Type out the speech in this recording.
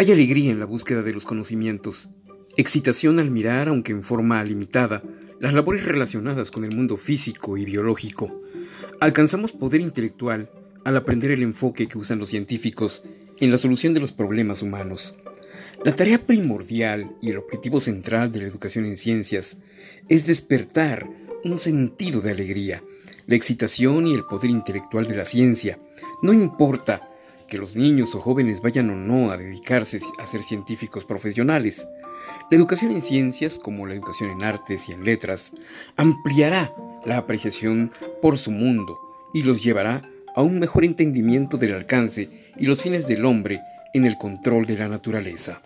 Hay alegría en la búsqueda de los conocimientos, excitación al mirar, aunque en forma limitada, las labores relacionadas con el mundo físico y biológico. Alcanzamos poder intelectual al aprender el enfoque que usan los científicos en la solución de los problemas humanos. La tarea primordial y el objetivo central de la educación en ciencias es despertar un sentido de alegría, la excitación y el poder intelectual de la ciencia. No importa que los niños o jóvenes vayan o no a dedicarse a ser científicos profesionales. La educación en ciencias, como la educación en artes y en letras, ampliará la apreciación por su mundo y los llevará a un mejor entendimiento del alcance y los fines del hombre en el control de la naturaleza.